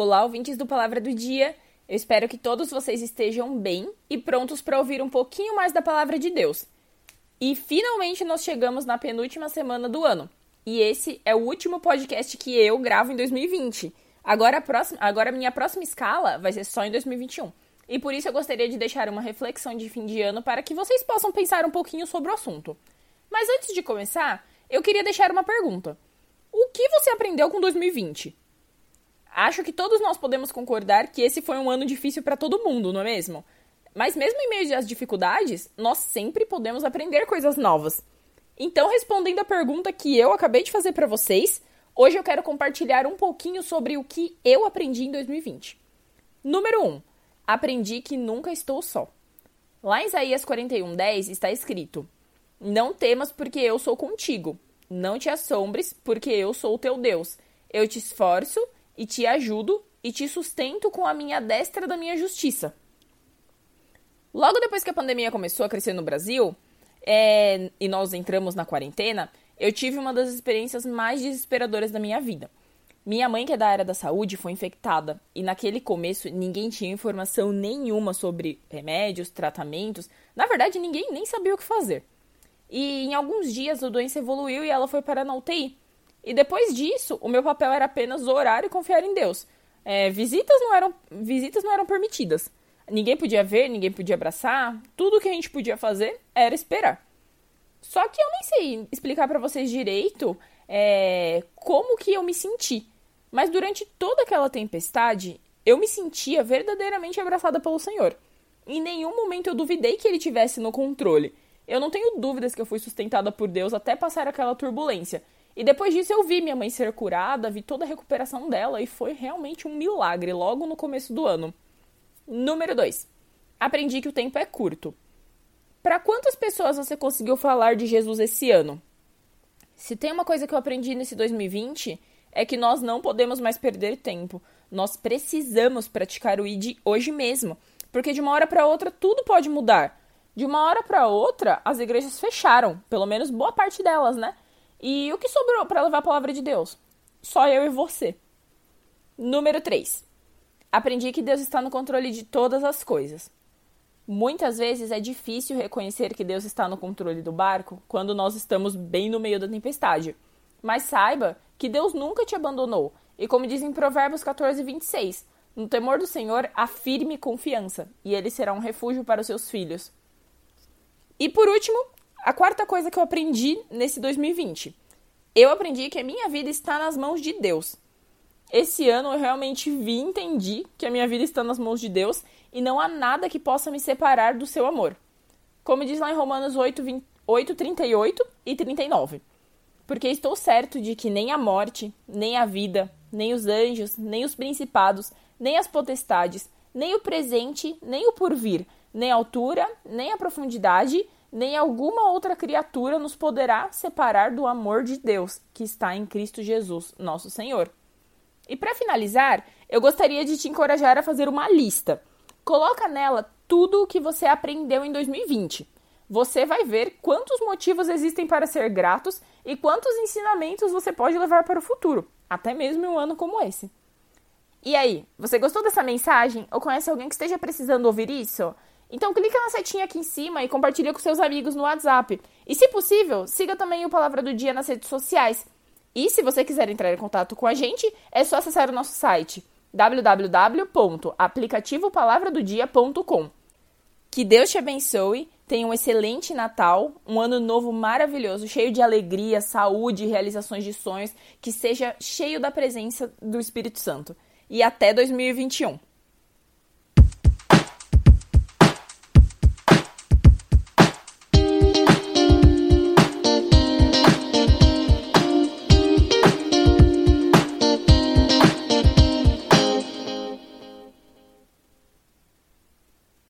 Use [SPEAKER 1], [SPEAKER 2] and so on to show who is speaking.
[SPEAKER 1] Olá, ouvintes do Palavra do Dia. Eu espero que todos vocês estejam bem e prontos para ouvir um pouquinho mais da palavra de Deus. E finalmente nós chegamos na penúltima semana do ano. E esse é o último podcast que eu gravo em 2020. Agora a próxima, agora a minha próxima escala vai ser só em 2021. E por isso eu gostaria de deixar uma reflexão de fim de ano para que vocês possam pensar um pouquinho sobre o assunto. Mas antes de começar, eu queria deixar uma pergunta. O que você aprendeu com 2020? Acho que todos nós podemos concordar que esse foi um ano difícil para todo mundo, não é mesmo? Mas mesmo em meio às dificuldades, nós sempre podemos aprender coisas novas. Então, respondendo a pergunta que eu acabei de fazer para vocês, hoje eu quero compartilhar um pouquinho sobre o que eu aprendi em 2020. Número 1. Aprendi que nunca estou só. Lá em Isaías 41:10 está escrito: Não temas, porque eu sou contigo. Não te assombres, porque eu sou o teu Deus. Eu te esforço e te ajudo e te sustento com a minha destra da minha justiça. Logo depois que a pandemia começou a crescer no Brasil é, e nós entramos na quarentena, eu tive uma das experiências mais desesperadoras da minha vida. Minha mãe, que é da área da saúde, foi infectada e naquele começo ninguém tinha informação nenhuma sobre remédios, tratamentos. Na verdade, ninguém nem sabia o que fazer. E em alguns dias a doença evoluiu e ela foi para a UTI. E depois disso, o meu papel era apenas orar e confiar em Deus. É, visitas, não eram, visitas não eram permitidas. Ninguém podia ver, ninguém podia abraçar. Tudo que a gente podia fazer era esperar. Só que eu nem sei explicar para vocês direito é, como que eu me senti. Mas durante toda aquela tempestade, eu me sentia verdadeiramente abraçada pelo Senhor. Em nenhum momento eu duvidei que ele tivesse no controle. Eu não tenho dúvidas que eu fui sustentada por Deus até passar aquela turbulência. E depois disso eu vi minha mãe ser curada, vi toda a recuperação dela e foi realmente um milagre logo no começo do ano. Número 2. Aprendi que o tempo é curto. Para quantas pessoas você conseguiu falar de Jesus esse ano? Se tem uma coisa que eu aprendi nesse 2020 é que nós não podemos mais perder tempo. Nós precisamos praticar o ID hoje mesmo, porque de uma hora para outra tudo pode mudar. De uma hora para outra, as igrejas fecharam, pelo menos boa parte delas, né? E o que sobrou para levar a palavra de Deus? Só eu e você. Número 3. Aprendi que Deus está no controle de todas as coisas. Muitas vezes é difícil reconhecer que Deus está no controle do barco quando nós estamos bem no meio da tempestade. Mas saiba que Deus nunca te abandonou. E como diz em Provérbios 14, 26, no temor do Senhor há firme confiança, e ele será um refúgio para os seus filhos. E por último, a quarta coisa que eu aprendi nesse 2020. Eu aprendi que a minha vida está nas mãos de Deus. Esse ano eu realmente vi e entendi que a minha vida está nas mãos de Deus e não há nada que possa me separar do seu amor. Como diz lá em Romanos 8, 20, 8 38 e 39. Porque estou certo de que nem a morte, nem a vida, nem os anjos, nem os principados, nem as potestades, nem o presente, nem o porvir, nem a altura, nem a profundidade, nem alguma outra criatura nos poderá separar do amor de Deus que está em Cristo Jesus, nosso Senhor. E para finalizar, eu gostaria de te encorajar a fazer uma lista. Coloca nela tudo o que você aprendeu em 2020. Você vai ver quantos motivos existem para ser gratos e quantos ensinamentos você pode levar para o futuro, até mesmo em um ano como esse. E aí, você gostou dessa mensagem ou conhece alguém que esteja precisando ouvir isso? Então clica na setinha aqui em cima e compartilha com seus amigos no WhatsApp. E se possível, siga também o Palavra do Dia nas redes sociais. E se você quiser entrar em contato com a gente, é só acessar o nosso site www.aplicativopalavradodia.com. Que Deus te abençoe, tenha um excelente Natal, um ano novo maravilhoso, cheio de alegria, saúde realizações de sonhos, que seja cheio da presença do Espírito Santo. E até 2021.